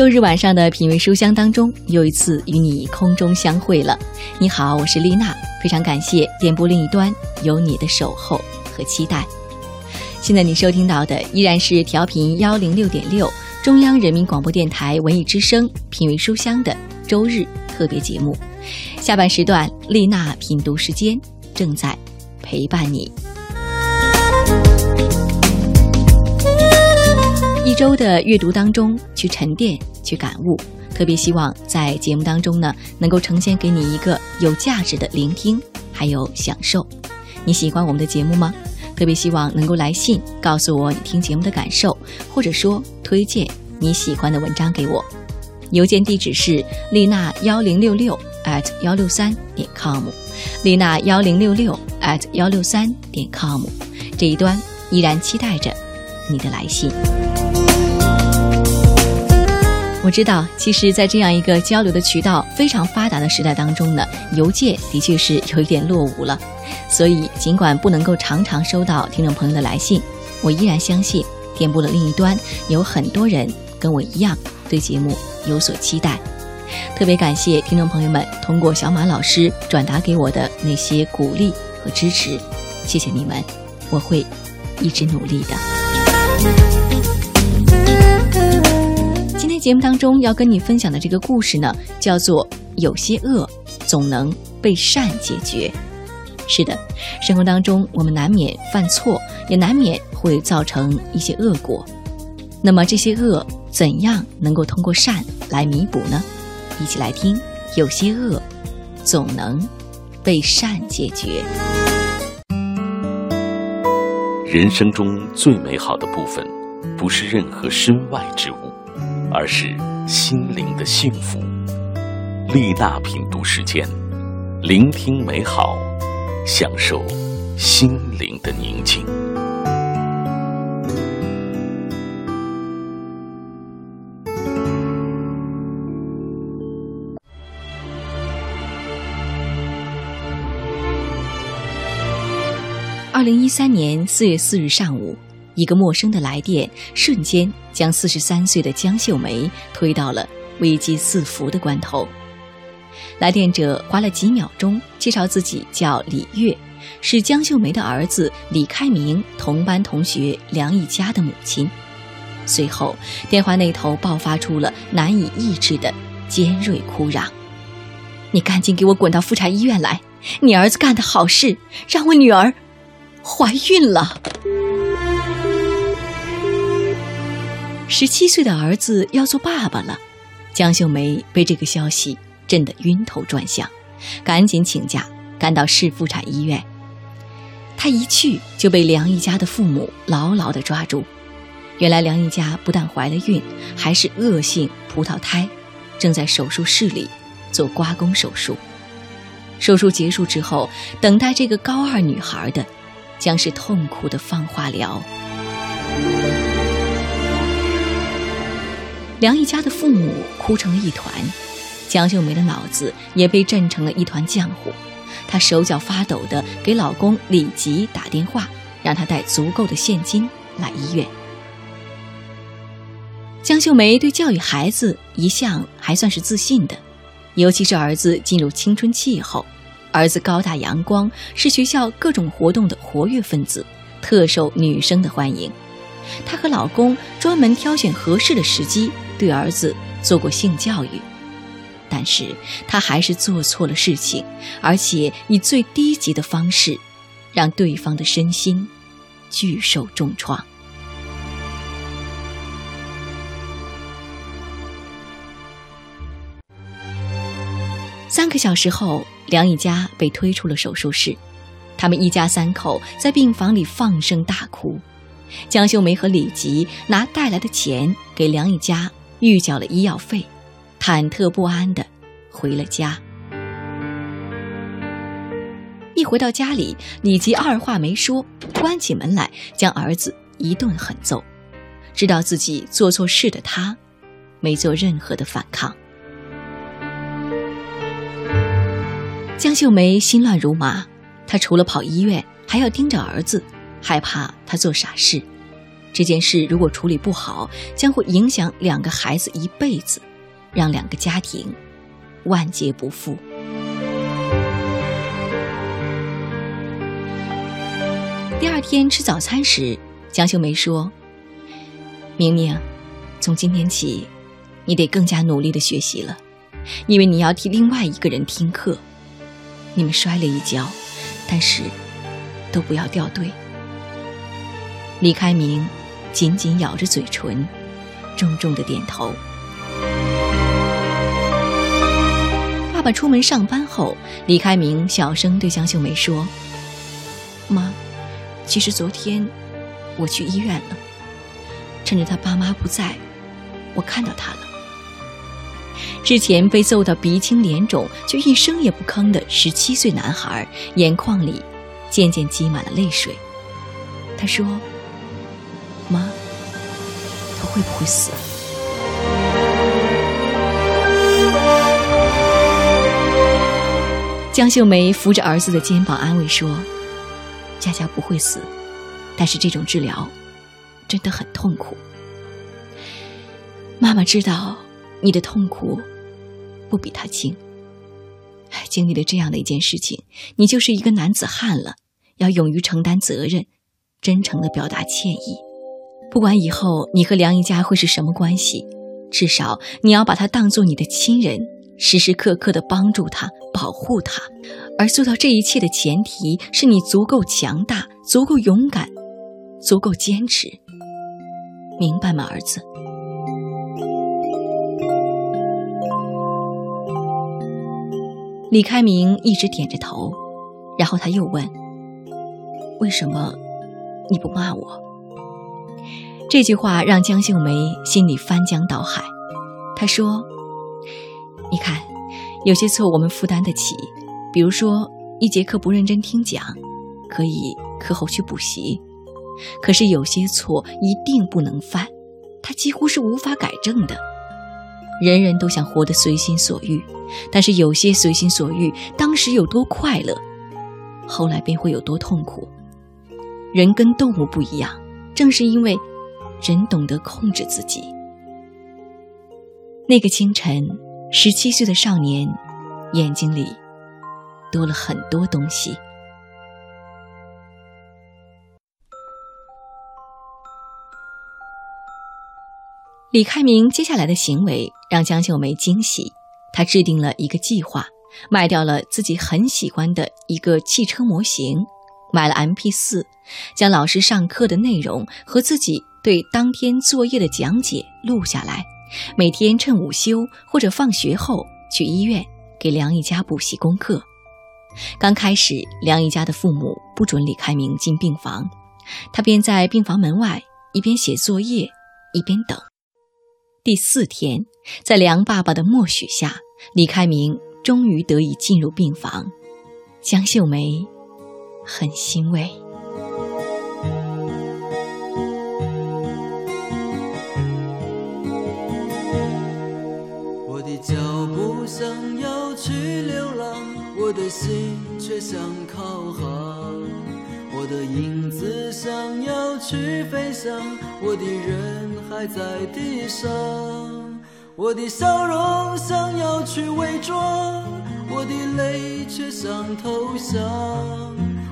周日晚上的品味书香当中，又一次与你空中相会了。你好，我是丽娜，非常感谢电波另一端有你的守候和期待。现在你收听到的依然是调频幺零六点六，中央人民广播电台文艺之声品味书香的周日特别节目。下半时段，丽娜品读时间正在陪伴你。一周的阅读当中，去沉淀，去感悟。特别希望在节目当中呢，能够呈现给你一个有价值的聆听，还有享受。你喜欢我们的节目吗？特别希望能够来信告诉我你听节目的感受，或者说推荐你喜欢的文章给我。邮件地址是丽娜幺零六六 at 幺六三点 com，丽娜幺零六六 at 幺六三点 com。这一端依然期待着你的来信。我知道，其实，在这样一个交流的渠道非常发达的时代当中呢，邮件的确是有一点落伍了。所以，尽管不能够常常收到听众朋友的来信，我依然相信，电波的另一端有很多人跟我一样对节目有所期待。特别感谢听众朋友们通过小马老师转达给我的那些鼓励和支持，谢谢你们，我会一直努力的。节目当中要跟你分享的这个故事呢，叫做“有些恶总能被善解决”。是的，生活当中我们难免犯错，也难免会造成一些恶果。那么这些恶怎样能够通过善来弥补呢？一起来听“有些恶总能被善解决”。人生中最美好的部分，不是任何身外之物。而是心灵的幸福。丽娜品读时间，聆听美好，享受心灵的宁静。二零一三年四月四日上午。一个陌生的来电，瞬间将四十三岁的江秀梅推到了危机四伏的关头。来电者花了几秒钟介绍自己叫李月，是江秀梅的儿子李开明同班同学梁一家的母亲。随后，电话那头爆发出了难以抑制的尖锐哭嚷：“你赶紧给我滚到妇产医院来！你儿子干的好事，让我女儿怀孕了。”十七岁的儿子要做爸爸了，江秀梅被这个消息震得晕头转向，赶紧请假赶到市妇产医院。她一去就被梁一家的父母牢牢地抓住。原来梁一家不但怀了孕，还是恶性葡萄胎，正在手术室里做刮宫手术。手术结束之后，等待这个高二女孩的，将是痛苦的放化疗。梁一家的父母哭成了一团，江秀梅的脑子也被震成了一团浆糊。她手脚发抖地给老公李吉打电话，让他带足够的现金来医院。江秀梅对教育孩子一向还算是自信的，尤其是儿子进入青春期以后，儿子高大阳光，是学校各种活动的活跃分子，特受女生的欢迎。她和老公专门挑选合适的时机。对儿子做过性教育，但是他还是做错了事情，而且以最低级的方式，让对方的身心巨受重创。三个小时后，梁一家被推出了手术室，他们一家三口在病房里放声大哭。江秀梅和李吉拿带来的钱给梁一家。预缴了医药费，忐忑不安的回了家。一回到家里，李吉二话没说，关起门来将儿子一顿狠揍。知道自己做错事的他，没做任何的反抗。江秀梅心乱如麻，她除了跑医院，还要盯着儿子，害怕他做傻事。这件事如果处理不好，将会影响两个孩子一辈子，让两个家庭万劫不复。第二天吃早餐时，江秀梅说：“明明，从今天起，你得更加努力的学习了，因为你要替另外一个人听课。你们摔了一跤，但是都不要掉队。”李开明紧紧咬着嘴唇，重重的点头。爸爸出门上班后，李开明小声对江秀梅说：“妈。”其实昨天我去医院了，趁着他爸妈不在，我看到他了。之前被揍到鼻青脸肿却一声也不吭的十七岁男孩，眼眶里渐渐积满了泪水。他说：“妈，他会不会死？”江秀梅扶着儿子的肩膀安慰说。佳佳不会死，但是这种治疗真的很痛苦。妈妈知道你的痛苦不比他轻。经历了这样的一件事情，你就是一个男子汉了，要勇于承担责任，真诚的表达歉意。不管以后你和梁一家会是什么关系，至少你要把他当做你的亲人。时时刻刻的帮助他，保护他，而做到这一切的前提是你足够强大，足够勇敢，足够坚持。明白吗，儿子？李开明一直点着头，然后他又问：“为什么你不骂我？”这句话让江秀梅心里翻江倒海。她说。你看，有些错我们负担得起，比如说一节课不认真听讲，可以课后去补习。可是有些错一定不能犯，它几乎是无法改正的。人人都想活得随心所欲，但是有些随心所欲，当时有多快乐，后来便会有多痛苦。人跟动物不一样，正是因为人懂得控制自己。那个清晨。十七岁的少年，眼睛里多了很多东西。李开明接下来的行为让江秀梅惊喜，他制定了一个计划，卖掉了自己很喜欢的一个汽车模型，买了 M P 四，将老师上课的内容和自己对当天作业的讲解录下来。每天趁午休或者放学后去医院给梁一家补习功课。刚开始，梁一家的父母不准李开明进病房，他便在病房门外一边写作业一边等。第四天，在梁爸爸的默许下，李开明终于得以进入病房。江秀梅很欣慰。我的心却想靠航，我的影子想要去飞翔，我的人还在地上，我的笑容想要去伪装，我的泪却想投降，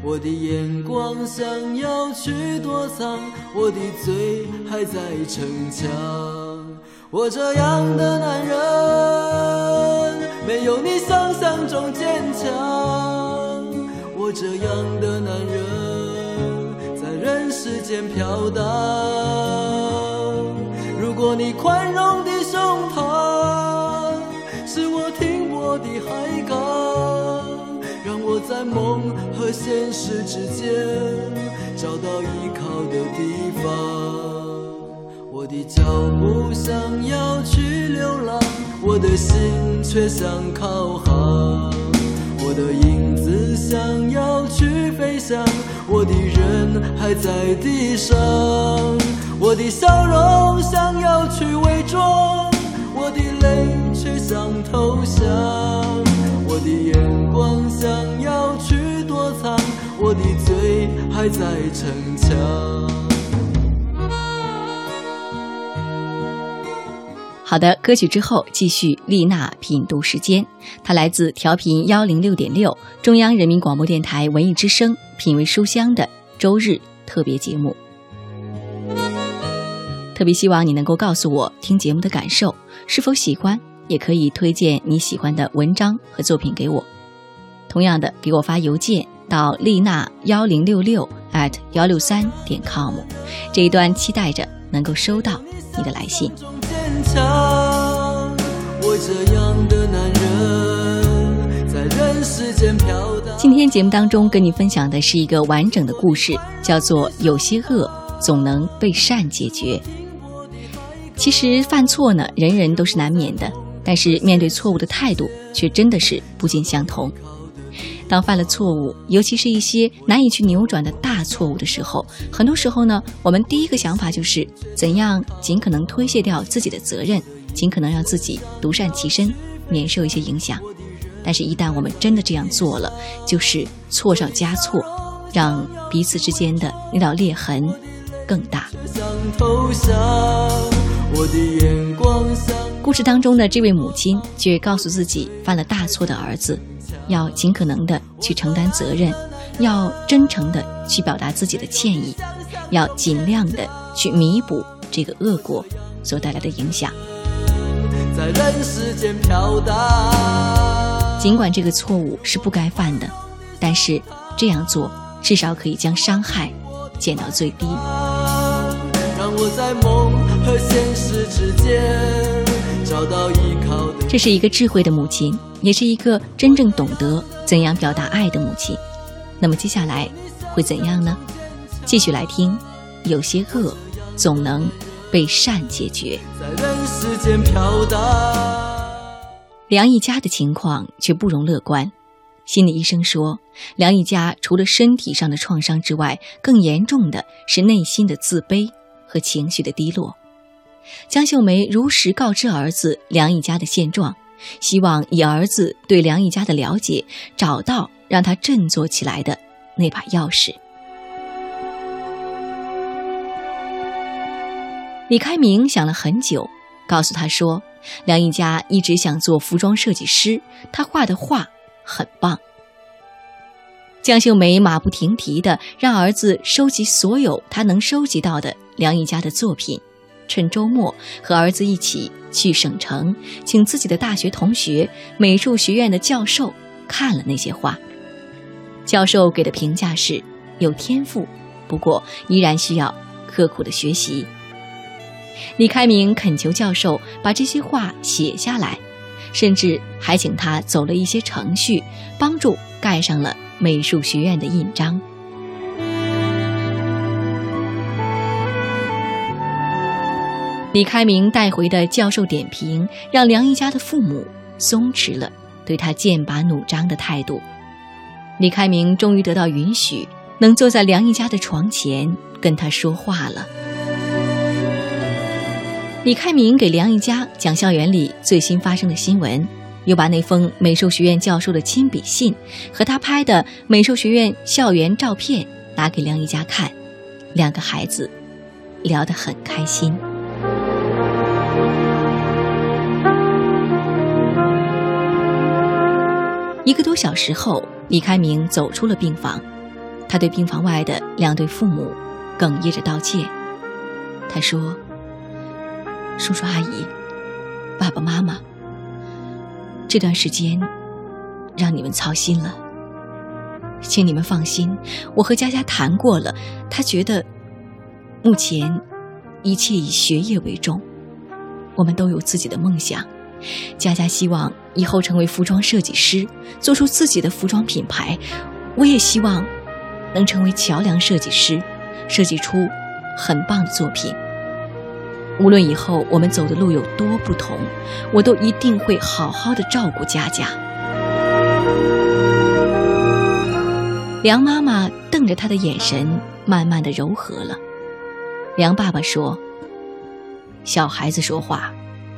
我的眼光想要去躲藏，我的嘴还在逞强，我这样的男人。没有你想象中坚强，我这样的男人在人世间飘荡。如果你宽容的胸膛是我停泊的海港，让我在梦和现实之间找到依靠的地方。我的脚步想要去流浪，我的心却想靠航。我的影子想要去飞翔，我的人还在地上。我的笑容想要去伪装，我的泪却想投降。我的眼光想要去躲藏，我的嘴还在逞强。好的，歌曲之后继续丽娜品读时间，它来自调频幺零六点六中央人民广播电台文艺之声品味书香的周日特别节目。特别希望你能够告诉我听节目的感受，是否喜欢，也可以推荐你喜欢的文章和作品给我。同样的，给我发邮件到丽娜幺零六六 at 幺六三点 com，这一段期待着能够收到你的来信。藏。我这样的男人，在人世间飘荡今天节目当中跟你分享的是一个完整的故事，叫做《有些恶总能被善解决》。其实犯错呢，人人都是难免的，但是面对错误的态度却真的是不尽相同。当犯了错误，尤其是一些难以去扭转的大错误的时候，很多时候呢，我们第一个想法就是怎样尽可能推卸掉自己的责任，尽可能让自己独善其身，免受一些影响。但是，一旦我们真的这样做了，就是错上加错，让彼此之间的那道裂痕更大。故事当中的这位母亲却告诉自己犯了大错的儿子，要尽可能的去承担责任，要真诚的去表达自己的歉意，要尽量的去弥补这个恶果所带来的影响。在人世间飘荡，尽管这个错误是不该犯的，但是这样做至少可以将伤害减到最低。让我在梦和现实之间找到依靠的。这是一个智慧的母亲，也是一个真正懂得怎样表达爱的母亲。那么接下来会怎样呢？继续来听，有些恶总能被善解决。在人世间飘荡。梁一家的情况却不容乐观。心理医生说，梁一家除了身体上的创伤之外，更严重的是内心的自卑。和情绪的低落，江秀梅如实告知儿子梁一家的现状，希望以儿子对梁一家的了解，找到让他振作起来的那把钥匙。李开明想了很久，告诉他说，梁一家一直想做服装设计师，他画的画很棒。江秀梅马不停蹄地让儿子收集所有他能收集到的梁一家的作品，趁周末和儿子一起去省城，请自己的大学同学、美术学院的教授看了那些画。教授给的评价是有天赋，不过依然需要刻苦的学习。李开明恳求教授把这些画写下来，甚至还请他走了一些程序，帮助盖上了。美术学院的印章。李开明带回的教授点评，让梁一家的父母松弛了对他剑拔弩张的态度。李开明终于得到允许，能坐在梁一家的床前跟他说话了。李开明给梁一家讲校园里最新发生的新闻。又把那封美术学院教授的亲笔信和他拍的美术学院校园照片拿给梁一家看，两个孩子聊得很开心。一个多小时后，李开明走出了病房，他对病房外的两对父母哽咽着道歉。他说：“叔叔阿姨，爸爸妈妈。”这段时间，让你们操心了，请你们放心，我和佳佳谈过了，他觉得目前一切以学业为重，我们都有自己的梦想。佳佳希望以后成为服装设计师，做出自己的服装品牌。我也希望能成为桥梁设计师，设计出很棒的作品。无论以后我们走的路有多不同，我都一定会好好的照顾佳佳。梁妈妈瞪着他的眼神慢慢的柔和了。梁爸爸说：“小孩子说话，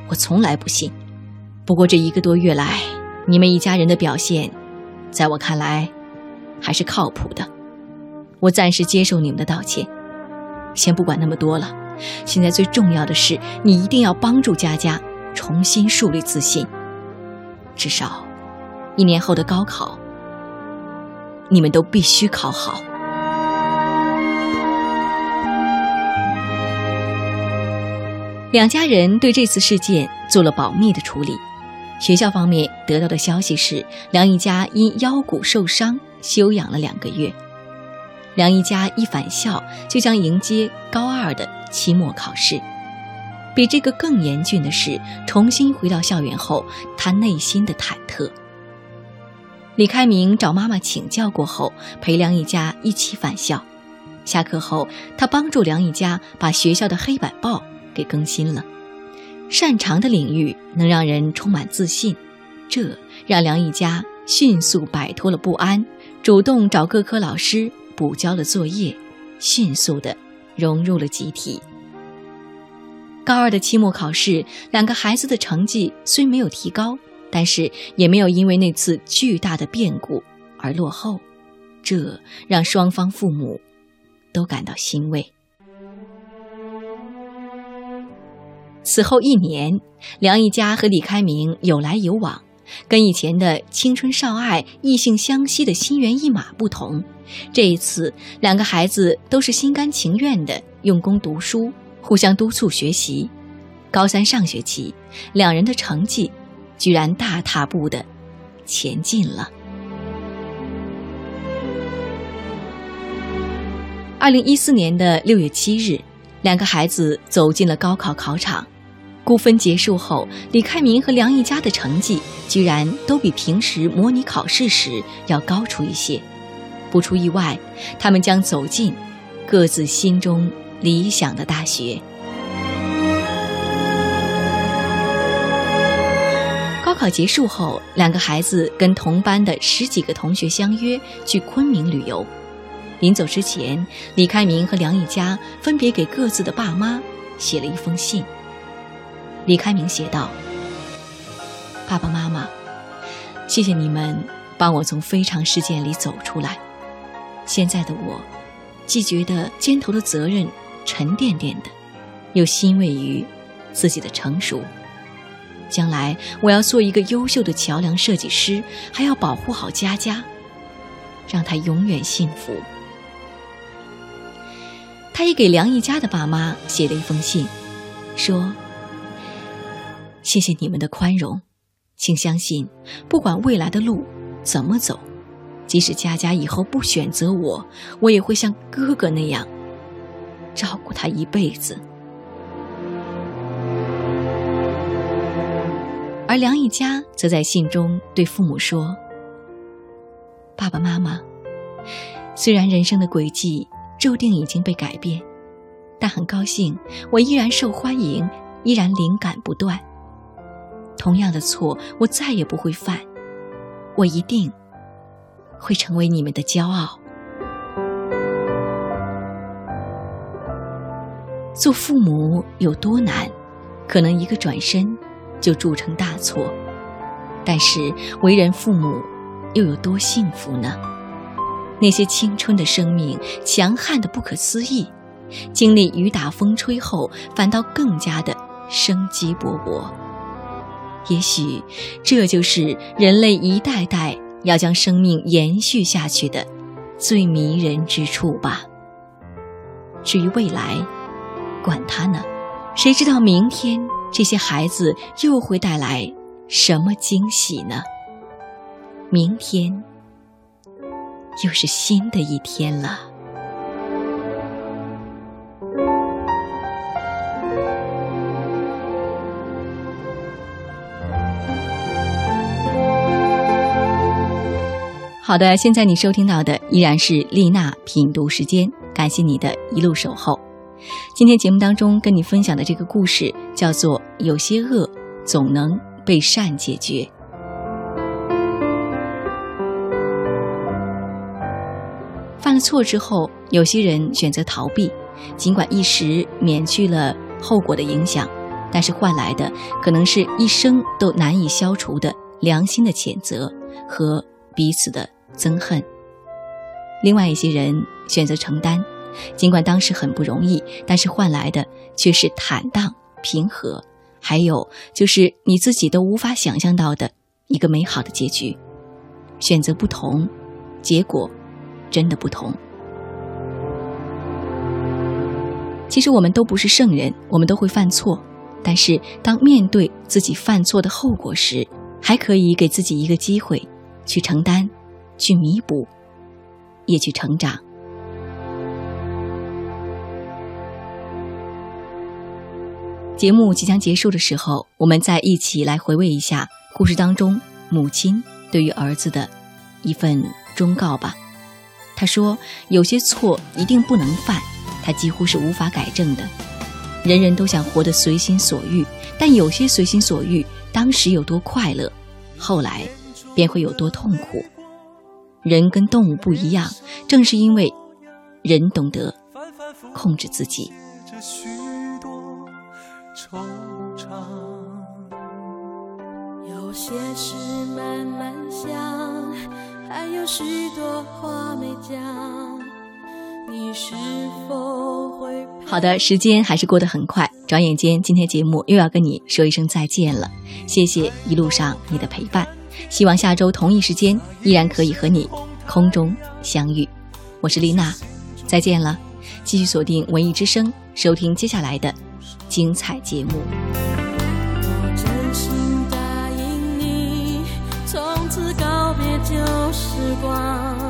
我从来不信。不过这一个多月来，你们一家人的表现，在我看来，还是靠谱的。我暂时接受你们的道歉，先不管那么多了。”现在最重要的是，你一定要帮助佳佳，重新树立自信。至少，一年后的高考，你们都必须考好。两家人对这次事件做了保密的处理。学校方面得到的消息是，梁一家因腰骨受伤休养了两个月。梁一家一返校就将迎接高二的期末考试。比这个更严峻的是，重新回到校园后，他内心的忐忑。李开明找妈妈请教过后，陪梁一家一起返校。下课后，他帮助梁一家把学校的黑板报给更新了。擅长的领域能让人充满自信，这让梁一家迅速摆脱了不安，主动找各科老师补交了作业，迅速的融入了集体。高二的期末考试，两个孩子的成绩虽没有提高，但是也没有因为那次巨大的变故而落后，这让双方父母都感到欣慰。此后一年，梁一家和李开明有来有往，跟以前的青春少爱、异性相吸的心猿意马不同，这一次两个孩子都是心甘情愿的用功读书。互相督促学习，高三上学期，两人的成绩居然大踏步的前进了。二零一四年的六月七日，两个孩子走进了高考考场。估分结束后，李开明和梁一家的成绩居然都比平时模拟考试时要高出一些。不出意外，他们将走进各自心中。理想的大学。高考结束后，两个孩子跟同班的十几个同学相约去昆明旅游。临走之前，李开明和梁一家分别给各自的爸妈写了一封信。李开明写道：“爸爸妈妈，谢谢你们帮我从非常事件里走出来。现在的我，既觉得肩头的责任。”沉甸甸的，又欣慰于自己的成熟。将来我要做一个优秀的桥梁设计师，还要保护好佳佳，让她永远幸福。他也给梁一家的爸妈写了一封信，说：“谢谢你们的宽容，请相信，不管未来的路怎么走，即使佳佳以后不选择我，我也会像哥哥那样。”照顾他一辈子，而梁一家则在信中对父母说：“爸爸妈妈，虽然人生的轨迹注定已经被改变，但很高兴我依然受欢迎，依然灵感不断。同样的错我再也不会犯，我一定会成为你们的骄傲。”做父母有多难？可能一个转身就铸成大错。但是为人父母又有多幸福呢？那些青春的生命强悍的不可思议，经历雨打风吹后，反倒更加的生机勃勃。也许这就是人类一代代要将生命延续下去的最迷人之处吧。至于未来，管他呢，谁知道明天这些孩子又会带来什么惊喜呢？明天又是新的一天了。好的，现在你收听到的依然是丽娜品读时间，感谢你的一路守候。今天节目当中跟你分享的这个故事叫做《有些恶总能被善解决》。犯了错之后，有些人选择逃避，尽管一时免去了后果的影响，但是换来的可能是一生都难以消除的良心的谴责和彼此的憎恨。另外一些人选择承担。尽管当时很不容易，但是换来的却是坦荡、平和，还有就是你自己都无法想象到的一个美好的结局。选择不同，结果真的不同。其实我们都不是圣人，我们都会犯错。但是当面对自己犯错的后果时，还可以给自己一个机会，去承担，去弥补，也去成长。节目即将结束的时候，我们再一起来回味一下故事当中母亲对于儿子的一份忠告吧。他说：“有些错一定不能犯。”他几乎是无法改正的。人人都想活得随心所欲，但有些随心所欲，当时有多快乐，后来便会有多痛苦。人跟动物不一样，正是因为人懂得控制自己。有些事慢慢想，还有许多话没讲。你是否会好的，时间还是过得很快，转眼间今天节目又要跟你说一声再见了。谢谢一路上你的陪伴，希望下周同一时间依然可以和你空中相遇。我是丽娜，再见了，继续锁定文艺之声，收听接下来的精彩节目。我真心答应你，从此告别旧时光。